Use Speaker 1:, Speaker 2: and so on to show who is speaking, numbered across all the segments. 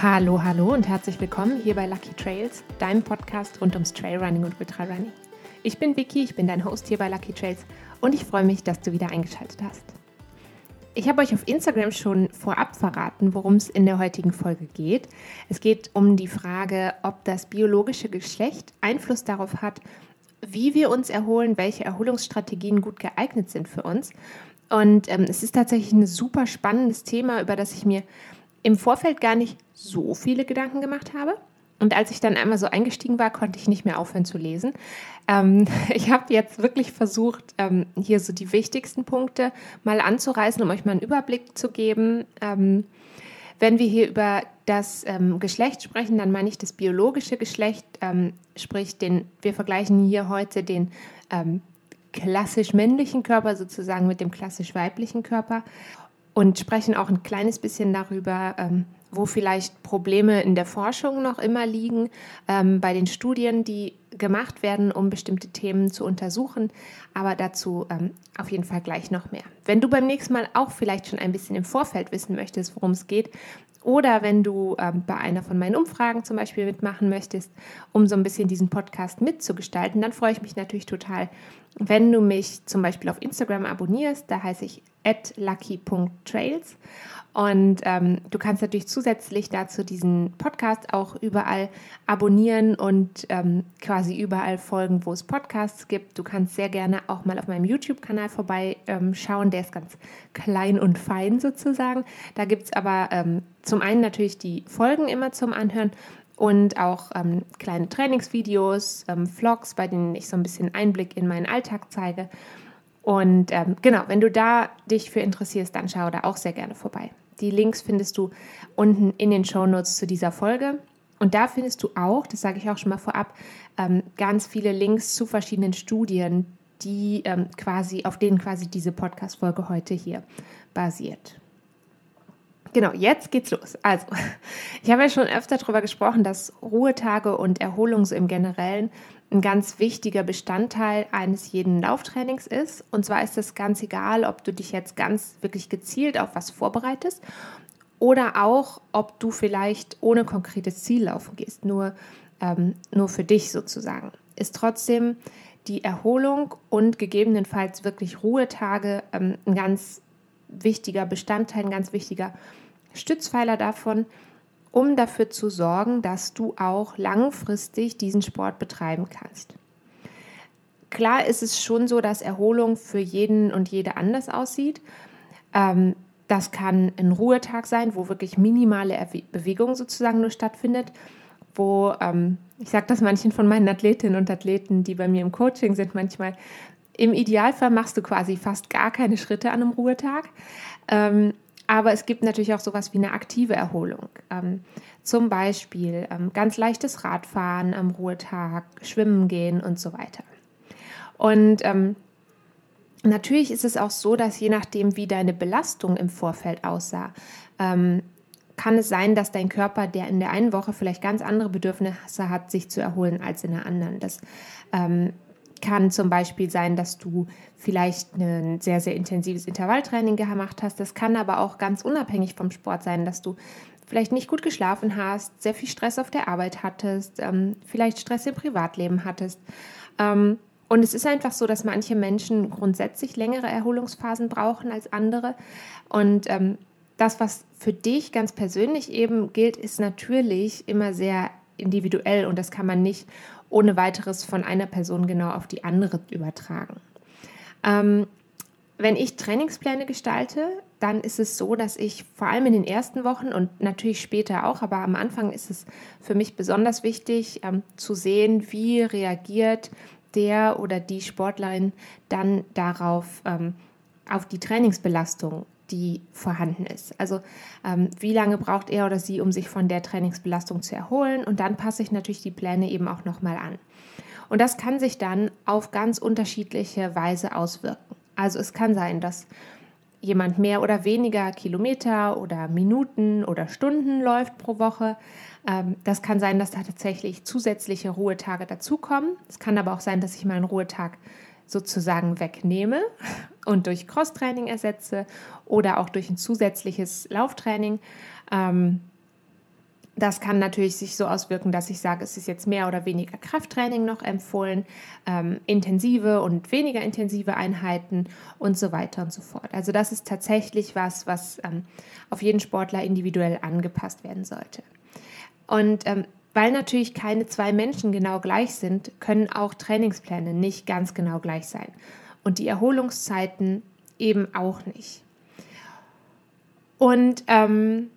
Speaker 1: Hallo, hallo und herzlich willkommen hier bei Lucky Trails, deinem Podcast rund ums Trailrunning und Ultrarunning. Ich bin Vicky, ich bin dein Host hier bei Lucky Trails und ich freue mich, dass du wieder eingeschaltet hast. Ich habe euch auf Instagram schon vorab verraten, worum es in der heutigen Folge geht. Es geht um die Frage, ob das biologische Geschlecht Einfluss darauf hat, wie wir uns erholen, welche Erholungsstrategien gut geeignet sind für uns. Und ähm, es ist tatsächlich ein super spannendes Thema, über das ich mir im Vorfeld gar nicht so viele Gedanken gemacht habe. Und als ich dann einmal so eingestiegen war, konnte ich nicht mehr aufhören zu lesen. Ähm, ich habe jetzt wirklich versucht, ähm, hier so die wichtigsten Punkte mal anzureißen, um euch mal einen Überblick zu geben. Ähm, wenn wir hier über das ähm, Geschlecht sprechen, dann meine ich das biologische Geschlecht, ähm, sprich den, wir vergleichen hier heute den ähm, klassisch männlichen Körper sozusagen mit dem klassisch weiblichen Körper und sprechen auch ein kleines bisschen darüber, ähm, wo vielleicht Probleme in der Forschung noch immer liegen, ähm, bei den Studien, die gemacht werden, um bestimmte Themen zu untersuchen. Aber dazu ähm, auf jeden Fall gleich noch mehr. Wenn du beim nächsten Mal auch vielleicht schon ein bisschen im Vorfeld wissen möchtest, worum es geht, oder wenn du ähm, bei einer von meinen Umfragen zum Beispiel mitmachen möchtest, um so ein bisschen diesen Podcast mitzugestalten, dann freue ich mich natürlich total, wenn du mich zum Beispiel auf Instagram abonnierst. Da heiße ich lucky.trails. Und ähm, du kannst natürlich zusätzlich dazu diesen Podcast auch überall abonnieren und ähm, quasi überall folgen, wo es Podcasts gibt. Du kannst sehr gerne auch mal auf meinem YouTube-Kanal vorbeischauen. Ähm, Der ist ganz klein und fein sozusagen. Da gibt es aber ähm, zum einen natürlich die Folgen immer zum Anhören und auch ähm, kleine Trainingsvideos, ähm, Vlogs, bei denen ich so ein bisschen Einblick in meinen Alltag zeige. Und ähm, genau, wenn du da dich für interessierst, dann schau da auch sehr gerne vorbei. Die Links findest du unten in den Show Notes zu dieser Folge. Und da findest du auch, das sage ich auch schon mal vorab, ähm, ganz viele Links zu verschiedenen Studien, die ähm, quasi, auf denen quasi diese Podcast-Folge heute hier basiert. Genau, jetzt geht's los. Also, ich habe ja schon öfter darüber gesprochen, dass Ruhetage und Erholung so im Generellen ein ganz wichtiger Bestandteil eines jeden Lauftrainings ist. Und zwar ist es ganz egal, ob du dich jetzt ganz wirklich gezielt auf was vorbereitest oder auch, ob du vielleicht ohne konkretes Ziel laufen gehst, nur, ähm, nur für dich sozusagen. Ist trotzdem die Erholung und gegebenenfalls wirklich Ruhetage ähm, ein ganz wichtiger Bestandteil, ein ganz wichtiger Stützpfeiler davon, um dafür zu sorgen, dass du auch langfristig diesen Sport betreiben kannst. Klar ist es schon so, dass Erholung für jeden und jede anders aussieht. Ähm, das kann ein Ruhetag sein, wo wirklich minimale Bewegung sozusagen nur stattfindet, wo, ähm, ich sage das manchen von meinen Athletinnen und Athleten, die bei mir im Coaching sind, manchmal, im Idealfall machst du quasi fast gar keine Schritte an einem Ruhetag. Ähm, aber es gibt natürlich auch sowas wie eine aktive Erholung. Ähm, zum Beispiel ähm, ganz leichtes Radfahren am Ruhetag, Schwimmen gehen und so weiter. Und ähm, natürlich ist es auch so, dass je nachdem, wie deine Belastung im Vorfeld aussah, ähm, kann es sein, dass dein Körper, der in der einen Woche vielleicht ganz andere Bedürfnisse hat, sich zu erholen als in der anderen. Das ähm, kann zum Beispiel sein, dass du vielleicht ein sehr, sehr intensives Intervalltraining gemacht hast. Das kann aber auch ganz unabhängig vom Sport sein, dass du vielleicht nicht gut geschlafen hast, sehr viel Stress auf der Arbeit hattest, ähm, vielleicht Stress im Privatleben hattest. Ähm, und es ist einfach so, dass manche Menschen grundsätzlich längere Erholungsphasen brauchen als andere. Und ähm, das, was für dich ganz persönlich eben gilt, ist natürlich immer sehr individuell und das kann man nicht ohne weiteres von einer Person genau auf die andere übertragen. Ähm, wenn ich Trainingspläne gestalte, dann ist es so, dass ich vor allem in den ersten Wochen und natürlich später auch, aber am Anfang ist es für mich besonders wichtig ähm, zu sehen, wie reagiert der oder die Sportlerin dann darauf, ähm, auf die Trainingsbelastung die vorhanden ist. Also ähm, wie lange braucht er oder sie, um sich von der Trainingsbelastung zu erholen? Und dann passe ich natürlich die Pläne eben auch nochmal an. Und das kann sich dann auf ganz unterschiedliche Weise auswirken. Also es kann sein, dass jemand mehr oder weniger Kilometer oder Minuten oder Stunden läuft pro Woche. Ähm, das kann sein, dass da tatsächlich zusätzliche Ruhetage dazukommen. Es kann aber auch sein, dass ich mal einen Ruhetag sozusagen wegnehme und durch Crosstraining ersetze oder auch durch ein zusätzliches Lauftraining. Ähm, das kann natürlich sich so auswirken, dass ich sage, es ist jetzt mehr oder weniger Krafttraining noch empfohlen, ähm, intensive und weniger intensive Einheiten und so weiter und so fort. Also das ist tatsächlich was, was ähm, auf jeden Sportler individuell angepasst werden sollte. Und ähm, weil natürlich keine zwei Menschen genau gleich sind, können auch Trainingspläne nicht ganz genau gleich sein. Und die Erholungszeiten eben auch nicht. Und ähm,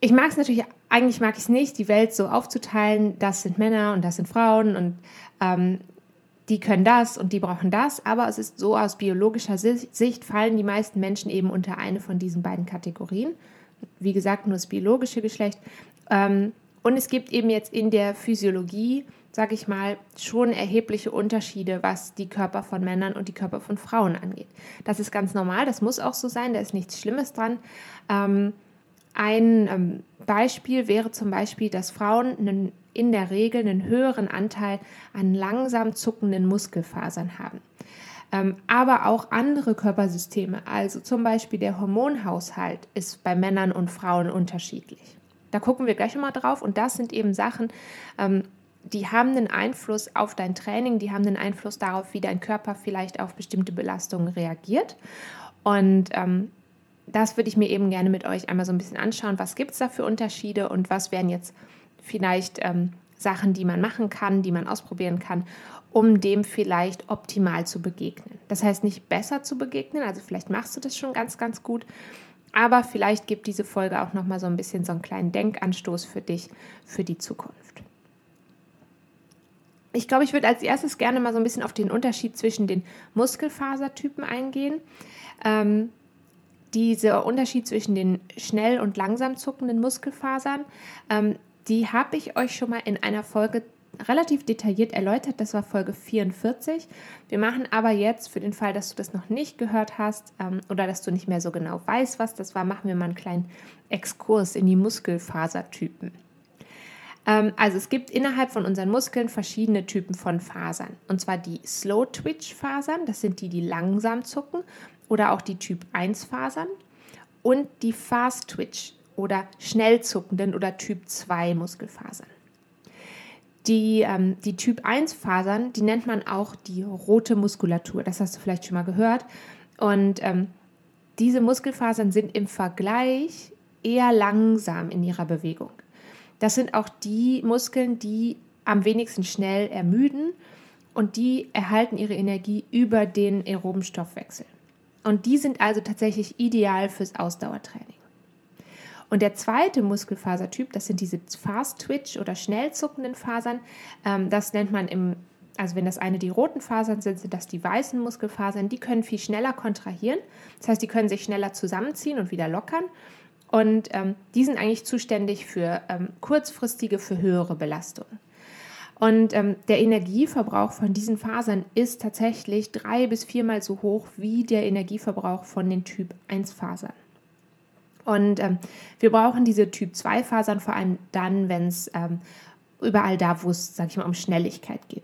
Speaker 1: ich mag es natürlich eigentlich mag ich es nicht, die Welt so aufzuteilen, das sind Männer und das sind Frauen und ähm, die können das und die brauchen das, aber es ist so aus biologischer Sicht fallen die meisten Menschen eben unter eine von diesen beiden Kategorien. Wie gesagt, nur das biologische Geschlecht. Ähm, und es gibt eben jetzt in der Physiologie, sage ich mal, schon erhebliche Unterschiede, was die Körper von Männern und die Körper von Frauen angeht. Das ist ganz normal, das muss auch so sein, da ist nichts Schlimmes dran. Ähm, ein ähm, Beispiel wäre zum Beispiel, dass Frauen einen, in der Regel einen höheren Anteil an langsam zuckenden Muskelfasern haben. Ähm, aber auch andere Körpersysteme, also zum Beispiel der Hormonhaushalt, ist bei Männern und Frauen unterschiedlich. Da gucken wir gleich mal drauf und das sind eben Sachen, ähm, die haben einen Einfluss auf dein Training, die haben einen Einfluss darauf, wie dein Körper vielleicht auf bestimmte Belastungen reagiert. Und ähm, das würde ich mir eben gerne mit euch einmal so ein bisschen anschauen. Was gibt es da für Unterschiede und was wären jetzt vielleicht ähm, Sachen, die man machen kann, die man ausprobieren kann, um dem vielleicht optimal zu begegnen. Das heißt nicht besser zu begegnen, also vielleicht machst du das schon ganz, ganz gut, aber vielleicht gibt diese Folge auch noch mal so ein bisschen so einen kleinen Denkanstoß für dich für die Zukunft. Ich glaube, ich würde als erstes gerne mal so ein bisschen auf den Unterschied zwischen den Muskelfasertypen eingehen. Ähm, dieser Unterschied zwischen den schnell und langsam zuckenden Muskelfasern, ähm, die habe ich euch schon mal in einer Folge relativ detailliert erläutert. Das war Folge 44. Wir machen aber jetzt für den Fall, dass du das noch nicht gehört hast ähm, oder dass du nicht mehr so genau weißt, was das war, machen wir mal einen kleinen Exkurs in die Muskelfasertypen. Ähm, also es gibt innerhalb von unseren Muskeln verschiedene Typen von Fasern. Und zwar die Slow Twitch Fasern, das sind die, die langsam zucken oder auch die Typ 1 Fasern und die Fast Twitch oder schnell zuckenden oder Typ 2 Muskelfasern. Die, ähm, die Typ 1 Fasern, die nennt man auch die rote Muskulatur. Das hast du vielleicht schon mal gehört. Und ähm, diese Muskelfasern sind im Vergleich eher langsam in ihrer Bewegung. Das sind auch die Muskeln, die am wenigsten schnell ermüden und die erhalten ihre Energie über den aeroben Stoffwechsel. Und die sind also tatsächlich ideal fürs Ausdauertraining. Und der zweite Muskelfasertyp, das sind diese Fast Twitch oder schnell zuckenden Fasern. Ähm, das nennt man im, also wenn das eine die roten Fasern sind, sind das die weißen Muskelfasern. Die können viel schneller kontrahieren. Das heißt, die können sich schneller zusammenziehen und wieder lockern. Und ähm, die sind eigentlich zuständig für ähm, kurzfristige, für höhere Belastungen. Und ähm, der Energieverbrauch von diesen Fasern ist tatsächlich drei bis viermal so hoch wie der Energieverbrauch von den Typ 1 Fasern. Und ähm, wir brauchen diese Typ 2 Fasern vor allem dann, wenn es ähm, überall da, wo es, sag ich mal, um Schnelligkeit geht.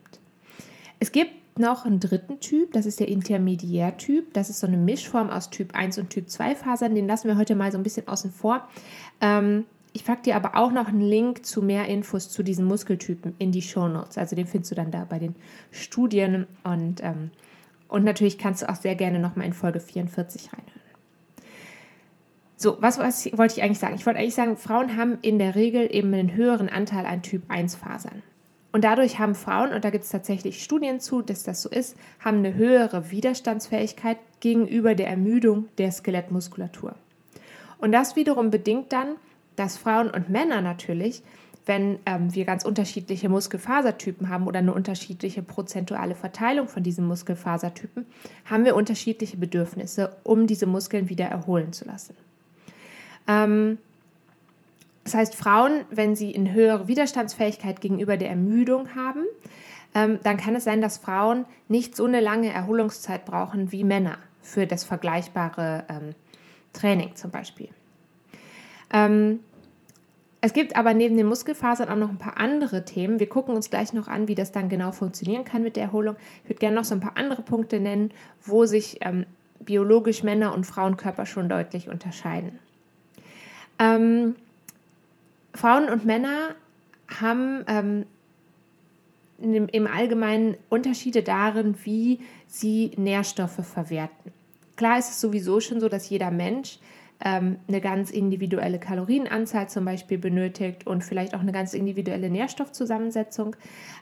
Speaker 1: Es gibt noch einen dritten Typ, das ist der Intermediärtyp. Das ist so eine Mischform aus Typ 1 und Typ 2 Fasern. Den lassen wir heute mal so ein bisschen außen vor. Ähm, ich packe dir aber auch noch einen Link zu mehr Infos zu diesen Muskeltypen in die Show Notes. Also den findest du dann da bei den Studien und, ähm, und natürlich kannst du auch sehr gerne nochmal in Folge 44 reinhören. So, was, was wollte ich eigentlich sagen? Ich wollte eigentlich sagen, Frauen haben in der Regel eben einen höheren Anteil an Typ 1 Fasern. Und dadurch haben Frauen, und da gibt es tatsächlich Studien zu, dass das so ist, haben eine höhere Widerstandsfähigkeit gegenüber der Ermüdung der Skelettmuskulatur. Und das wiederum bedingt dann, dass Frauen und Männer natürlich, wenn ähm, wir ganz unterschiedliche Muskelfasertypen haben oder eine unterschiedliche prozentuale Verteilung von diesen Muskelfasertypen, haben wir unterschiedliche Bedürfnisse, um diese Muskeln wieder erholen zu lassen. Ähm, das heißt, Frauen, wenn sie eine höhere Widerstandsfähigkeit gegenüber der Ermüdung haben, ähm, dann kann es sein, dass Frauen nicht so eine lange Erholungszeit brauchen wie Männer für das vergleichbare ähm, Training zum Beispiel. Ähm, es gibt aber neben den Muskelfasern auch noch ein paar andere Themen. Wir gucken uns gleich noch an, wie das dann genau funktionieren kann mit der Erholung. Ich würde gerne noch so ein paar andere Punkte nennen, wo sich ähm, biologisch Männer und Frauenkörper schon deutlich unterscheiden. Ähm, Frauen und Männer haben ähm, im, Allgemeinen Unterschiede darin, wie sie Nährstoffe verwerten. Klar ist es sowieso schon so, dass jeder Mensch ähm, eine ganz individuelle Kalorienanzahl zum Beispiel benötigt und vielleicht auch eine ganz individuelle Nährstoffzusammensetzung.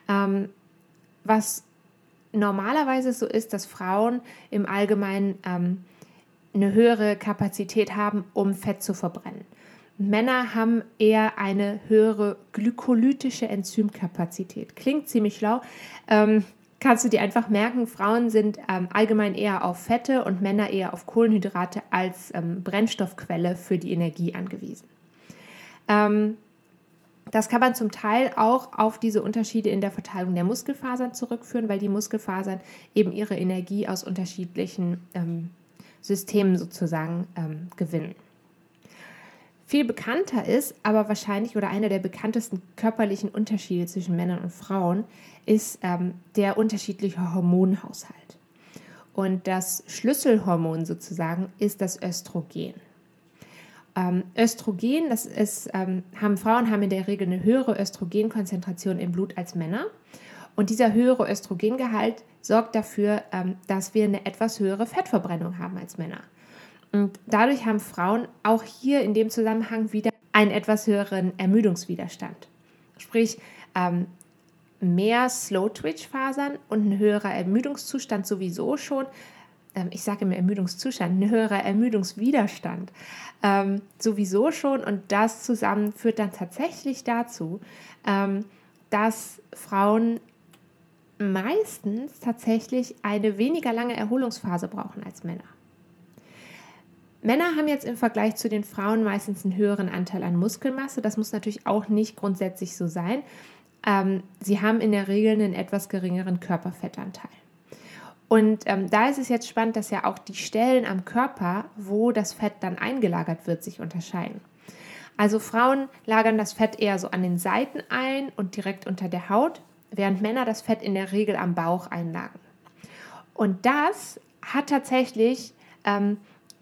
Speaker 1: Ähm, was normalerweise so ist, dass Frauen im Allgemeinen ähm, eine höhere Kapazität haben, um Fett zu verbrennen. Männer haben eher eine höhere glykolytische Enzymkapazität. Klingt ziemlich schlau. Ähm, kannst du dir einfach merken, Frauen sind ähm, allgemein eher auf Fette und Männer eher auf Kohlenhydrate als ähm, Brennstoffquelle für die Energie angewiesen. Ähm, das kann man zum Teil auch auf diese Unterschiede in der Verteilung der Muskelfasern zurückführen, weil die Muskelfasern eben ihre Energie aus unterschiedlichen ähm, Systemen sozusagen ähm, gewinnen. Viel bekannter ist, aber wahrscheinlich oder einer der bekanntesten körperlichen Unterschiede zwischen Männern und Frauen ist ähm, der unterschiedliche Hormonhaushalt. Und das Schlüsselhormon sozusagen ist das Östrogen. Ähm, Östrogen, das ist, ähm, haben Frauen haben in der Regel eine höhere Östrogenkonzentration im Blut als Männer. Und dieser höhere Östrogengehalt sorgt dafür, ähm, dass wir eine etwas höhere Fettverbrennung haben als Männer. Dadurch haben Frauen auch hier in dem Zusammenhang wieder einen etwas höheren Ermüdungswiderstand. Sprich, ähm, mehr Slow-Twitch-Fasern und ein höherer Ermüdungszustand sowieso schon. Ähm, ich sage immer Ermüdungszustand, ein höherer Ermüdungswiderstand ähm, sowieso schon. Und das zusammen führt dann tatsächlich dazu, ähm, dass Frauen meistens tatsächlich eine weniger lange Erholungsphase brauchen als Männer. Männer haben jetzt im Vergleich zu den Frauen meistens einen höheren Anteil an Muskelmasse. Das muss natürlich auch nicht grundsätzlich so sein. Ähm, sie haben in der Regel einen etwas geringeren Körperfettanteil. Und ähm, da ist es jetzt spannend, dass ja auch die Stellen am Körper, wo das Fett dann eingelagert wird, sich unterscheiden. Also Frauen lagern das Fett eher so an den Seiten ein und direkt unter der Haut, während Männer das Fett in der Regel am Bauch einlagern. Und das hat tatsächlich ähm,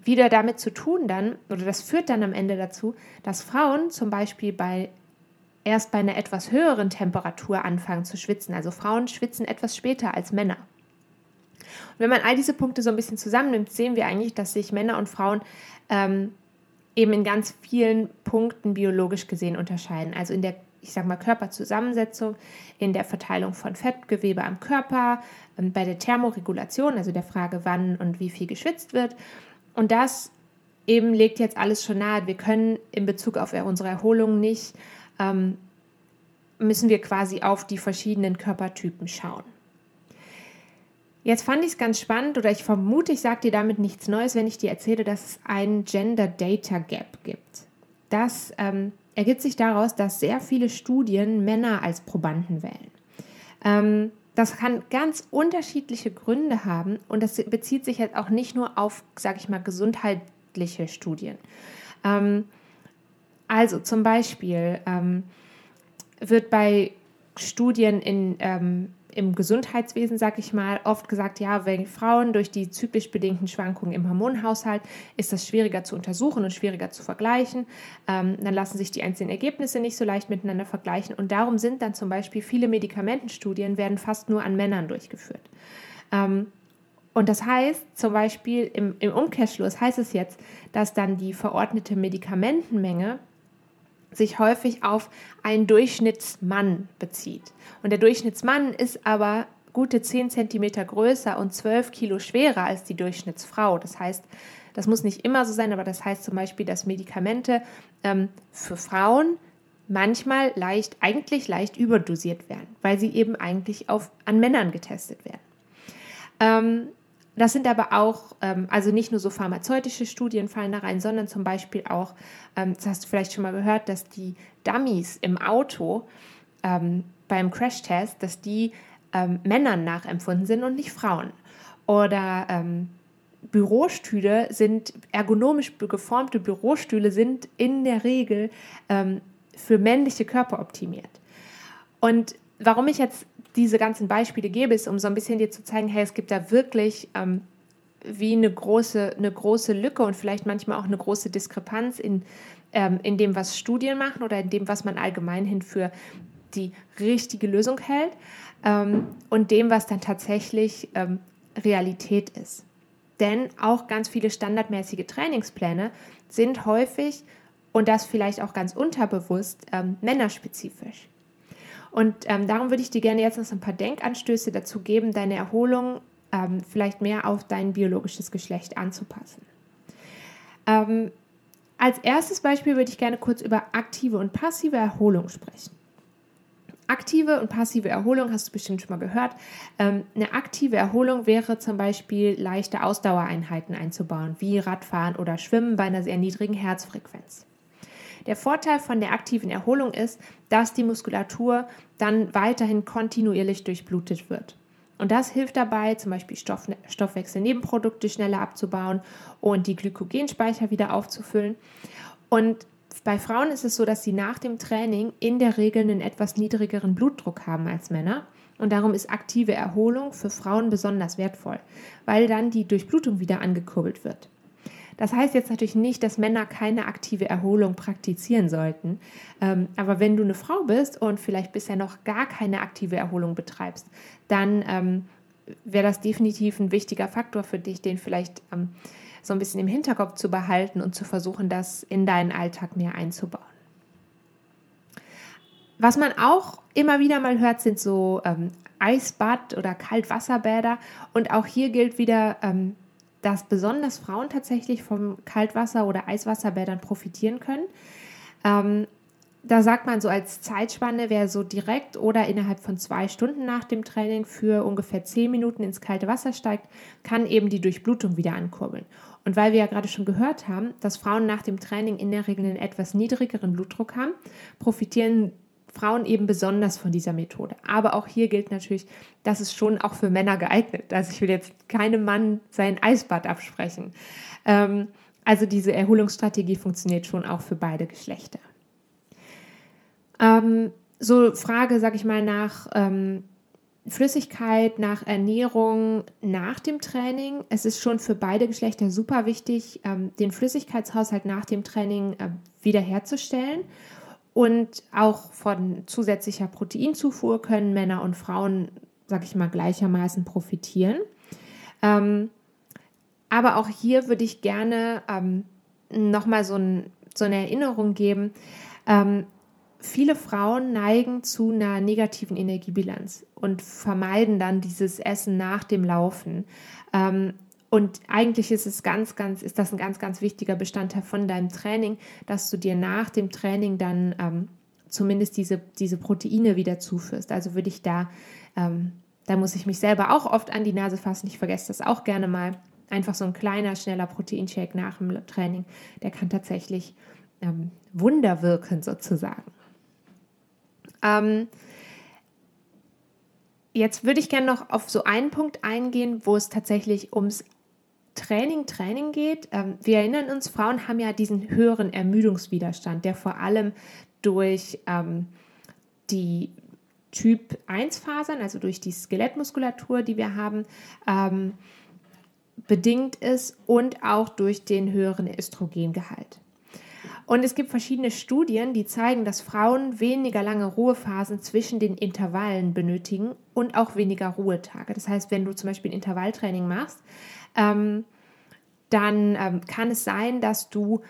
Speaker 1: wieder damit zu tun dann, oder das führt dann am Ende dazu, dass Frauen zum Beispiel bei erst bei einer etwas höheren Temperatur anfangen zu schwitzen. Also Frauen schwitzen etwas später als Männer. Und wenn man all diese Punkte so ein bisschen zusammennimmt, sehen wir eigentlich, dass sich Männer und Frauen ähm, eben in ganz vielen Punkten biologisch gesehen unterscheiden. Also in der, ich sag mal, Körperzusammensetzung, in der Verteilung von Fettgewebe am Körper, ähm, bei der Thermoregulation, also der Frage, wann und wie viel geschwitzt wird und das eben legt jetzt alles schon nahe. Wir können in Bezug auf unsere Erholung nicht, ähm, müssen wir quasi auf die verschiedenen Körpertypen schauen. Jetzt fand ich es ganz spannend oder ich vermute, ich sage dir damit nichts Neues, wenn ich dir erzähle, dass es einen Gender Data Gap gibt. Das ähm, ergibt sich daraus, dass sehr viele Studien Männer als Probanden wählen. Ähm, das kann ganz unterschiedliche Gründe haben und das bezieht sich jetzt auch nicht nur auf, sage ich mal, gesundheitliche Studien. Ähm, also zum Beispiel ähm, wird bei Studien in ähm, im Gesundheitswesen, sag ich mal, oft gesagt, ja, wenn Frauen durch die zyklisch bedingten Schwankungen im Hormonhaushalt ist das schwieriger zu untersuchen und schwieriger zu vergleichen. Ähm, dann lassen sich die einzelnen Ergebnisse nicht so leicht miteinander vergleichen und darum sind dann zum Beispiel viele Medikamentenstudien werden fast nur an Männern durchgeführt. Ähm, und das heißt zum Beispiel im, im Umkehrschluss heißt es jetzt, dass dann die verordnete Medikamentenmenge sich häufig auf einen Durchschnittsmann bezieht. Und der Durchschnittsmann ist aber gute 10 cm größer und 12 Kilo schwerer als die Durchschnittsfrau. Das heißt, das muss nicht immer so sein, aber das heißt zum Beispiel, dass Medikamente ähm, für Frauen manchmal leicht, eigentlich leicht überdosiert werden, weil sie eben eigentlich auf, an Männern getestet werden. Ähm, das sind aber auch, ähm, also nicht nur so pharmazeutische Studien fallen da rein, sondern zum Beispiel auch, ähm, das hast du vielleicht schon mal gehört, dass die Dummies im Auto ähm, beim Crashtest, dass die Männern nachempfunden sind und nicht Frauen. Oder Bürostühle sind, ergonomisch geformte Bürostühle sind in der Regel für männliche Körper optimiert. Und warum ich jetzt diese ganzen Beispiele gebe, ist, um so ein bisschen dir zu zeigen, hey, es gibt da wirklich ähm, wie eine große, eine große Lücke und vielleicht manchmal auch eine große Diskrepanz in, ähm, in dem, was Studien machen oder in dem, was man allgemein hin für die richtige Lösung hält ähm, und dem, was dann tatsächlich ähm, Realität ist. Denn auch ganz viele standardmäßige Trainingspläne sind häufig und das vielleicht auch ganz unterbewusst ähm, männerspezifisch. Und ähm, darum würde ich dir gerne jetzt noch so ein paar Denkanstöße dazu geben, deine Erholung ähm, vielleicht mehr auf dein biologisches Geschlecht anzupassen. Ähm, als erstes Beispiel würde ich gerne kurz über aktive und passive Erholung sprechen. Aktive und passive Erholung hast du bestimmt schon mal gehört. Ähm, eine aktive Erholung wäre zum Beispiel leichte Ausdauereinheiten einzubauen, wie Radfahren oder Schwimmen bei einer sehr niedrigen Herzfrequenz. Der Vorteil von der aktiven Erholung ist, dass die Muskulatur dann weiterhin kontinuierlich durchblutet wird. Und das hilft dabei, zum Beispiel Stoff, Stoffwechselnebenprodukte schneller abzubauen und die Glykogenspeicher wieder aufzufüllen. Und bei Frauen ist es so, dass sie nach dem Training in der Regel einen etwas niedrigeren Blutdruck haben als Männer. Und darum ist aktive Erholung für Frauen besonders wertvoll, weil dann die Durchblutung wieder angekurbelt wird. Das heißt jetzt natürlich nicht, dass Männer keine aktive Erholung praktizieren sollten. Ähm, aber wenn du eine Frau bist und vielleicht bisher noch gar keine aktive Erholung betreibst, dann ähm, wäre das definitiv ein wichtiger Faktor für dich, den vielleicht ähm, so ein bisschen im Hinterkopf zu behalten und zu versuchen, das in deinen Alltag mehr einzubauen. Was man auch immer wieder mal hört, sind so ähm, Eisbad oder Kaltwasserbäder. Und auch hier gilt wieder, ähm, dass besonders Frauen tatsächlich vom Kaltwasser- oder Eiswasserbädern profitieren können. Ähm, da sagt man so als Zeitspanne, wer so direkt oder innerhalb von zwei Stunden nach dem Training für ungefähr zehn Minuten ins kalte Wasser steigt, kann eben die Durchblutung wieder ankurbeln. Und weil wir ja gerade schon gehört haben, dass Frauen nach dem Training in der Regel einen etwas niedrigeren Blutdruck haben, profitieren Frauen eben besonders von dieser Methode. Aber auch hier gilt natürlich, das ist schon auch für Männer geeignet. Also ich will jetzt keinem Mann sein Eisbad absprechen. Ähm, also diese Erholungsstrategie funktioniert schon auch für beide Geschlechter. Ähm, so Frage, sag ich mal, nach ähm, Flüssigkeit, nach Ernährung nach dem Training. Es ist schon für beide Geschlechter super wichtig, ähm, den Flüssigkeitshaushalt nach dem Training äh, wiederherzustellen und auch von zusätzlicher Proteinzufuhr können Männer und Frauen, sag ich mal, gleichermaßen profitieren. Ähm, aber auch hier würde ich gerne ähm, nochmal so, ein, so eine Erinnerung geben. Ähm, viele Frauen neigen zu einer negativen Energiebilanz und vermeiden dann dieses Essen nach dem Laufen. Ähm, und eigentlich ist es ganz, ganz, ist das ein ganz, ganz wichtiger Bestandteil von deinem Training, dass du dir nach dem Training dann ähm, zumindest diese, diese Proteine wieder zuführst. Also würde ich da, ähm, da muss ich mich selber auch oft an die Nase fassen. Ich vergesse das auch gerne mal. Einfach so ein kleiner, schneller Proteinshake nach dem Training, der kann tatsächlich ähm, Wunder wirken sozusagen. Ähm, Jetzt würde ich gerne noch auf so einen Punkt eingehen, wo es tatsächlich ums Training, Training geht. Ähm, wir erinnern uns, Frauen haben ja diesen höheren Ermüdungswiderstand, der vor allem durch ähm, die Typ 1 Fasern, also durch die Skelettmuskulatur, die wir haben, ähm, bedingt ist und auch durch den höheren Östrogengehalt. Und es gibt verschiedene Studien, die zeigen, dass Frauen weniger lange Ruhephasen zwischen den Intervallen benötigen und auch weniger Ruhetage. Das heißt, wenn du zum Beispiel Intervalltraining machst, ähm, dann ähm, kann es sein, dass du,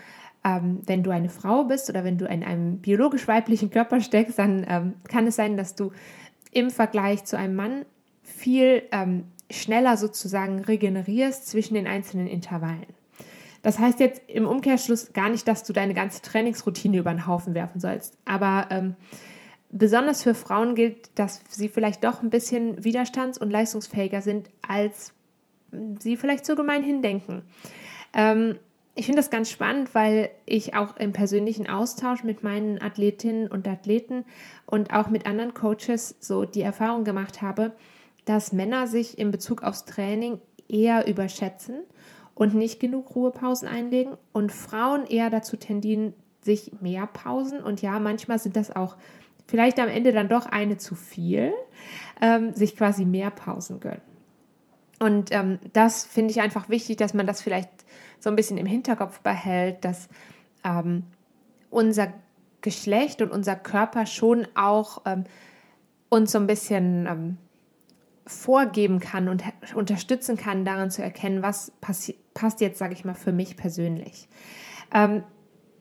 Speaker 1: ähm, wenn du eine Frau bist oder wenn du in einem biologisch weiblichen Körper steckst, dann ähm, kann es sein, dass du im Vergleich zu einem Mann viel ähm, schneller sozusagen regenerierst zwischen den einzelnen Intervallen. Das heißt jetzt im Umkehrschluss gar nicht, dass du deine ganze Trainingsroutine über den Haufen werfen sollst, aber ähm, besonders für Frauen gilt, dass sie vielleicht doch ein bisschen widerstands- und leistungsfähiger sind als sie vielleicht so gemeinhin denken. Ähm, ich finde das ganz spannend, weil ich auch im persönlichen Austausch mit meinen Athletinnen und Athleten und auch mit anderen Coaches so die Erfahrung gemacht habe, dass Männer sich in Bezug aufs Training eher überschätzen und nicht genug Ruhepausen einlegen und Frauen eher dazu tendieren, sich mehr Pausen und ja, manchmal sind das auch vielleicht am Ende dann doch eine zu viel, ähm, sich quasi mehr Pausen gönnen. Und ähm, das finde ich einfach wichtig, dass man das vielleicht so ein bisschen im Hinterkopf behält, dass ähm, unser Geschlecht und unser Körper schon auch ähm, uns so ein bisschen ähm, vorgeben kann und unterstützen kann, daran zu erkennen, was passt jetzt, sage ich mal, für mich persönlich. Ähm,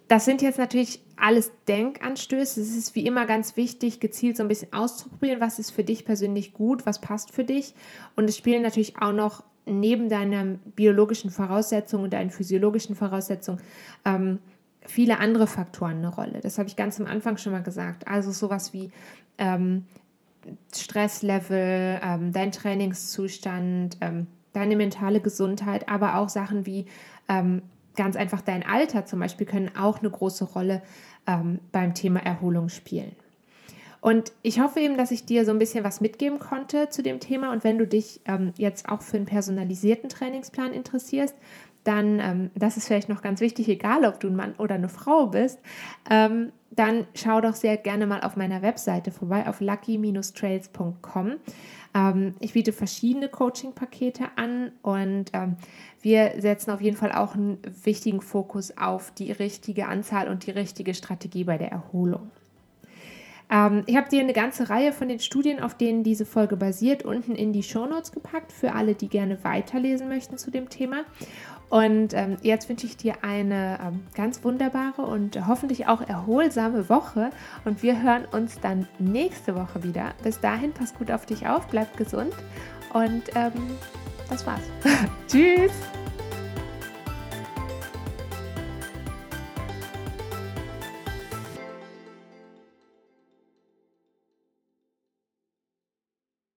Speaker 1: das sind jetzt natürlich alles Denkanstöße. Es ist wie immer ganz wichtig, gezielt so ein bisschen auszuprobieren, was ist für dich persönlich gut, was passt für dich. Und es spielen natürlich auch noch neben deinen biologischen Voraussetzungen und deinen physiologischen Voraussetzungen ähm, viele andere Faktoren eine Rolle. Das habe ich ganz am Anfang schon mal gesagt. Also sowas wie ähm, Stresslevel, ähm, dein Trainingszustand, ähm, deine mentale Gesundheit, aber auch Sachen wie ähm, ganz einfach dein Alter zum Beispiel können auch eine große Rolle ähm, beim Thema Erholung spielen. Und ich hoffe eben, dass ich dir so ein bisschen was mitgeben konnte zu dem Thema. Und wenn du dich ähm, jetzt auch für einen personalisierten Trainingsplan interessierst, dann, ähm, das ist vielleicht noch ganz wichtig, egal ob du ein Mann oder eine Frau bist, ähm, dann schau doch sehr gerne mal auf meiner Webseite vorbei, auf lucky-trails.com. Ähm, ich biete verschiedene Coaching-Pakete an und ähm, wir setzen auf jeden Fall auch einen wichtigen Fokus auf die richtige Anzahl und die richtige Strategie bei der Erholung. Ähm, ich habe dir eine ganze Reihe von den Studien, auf denen diese Folge basiert, unten in die Show Notes gepackt, für alle, die gerne weiterlesen möchten zu dem Thema. Und ähm, jetzt wünsche ich dir eine ähm, ganz wunderbare und hoffentlich auch erholsame Woche. Und wir hören uns dann nächste Woche wieder. Bis dahin, pass gut auf dich auf, bleib gesund. Und ähm, das war's. Tschüss.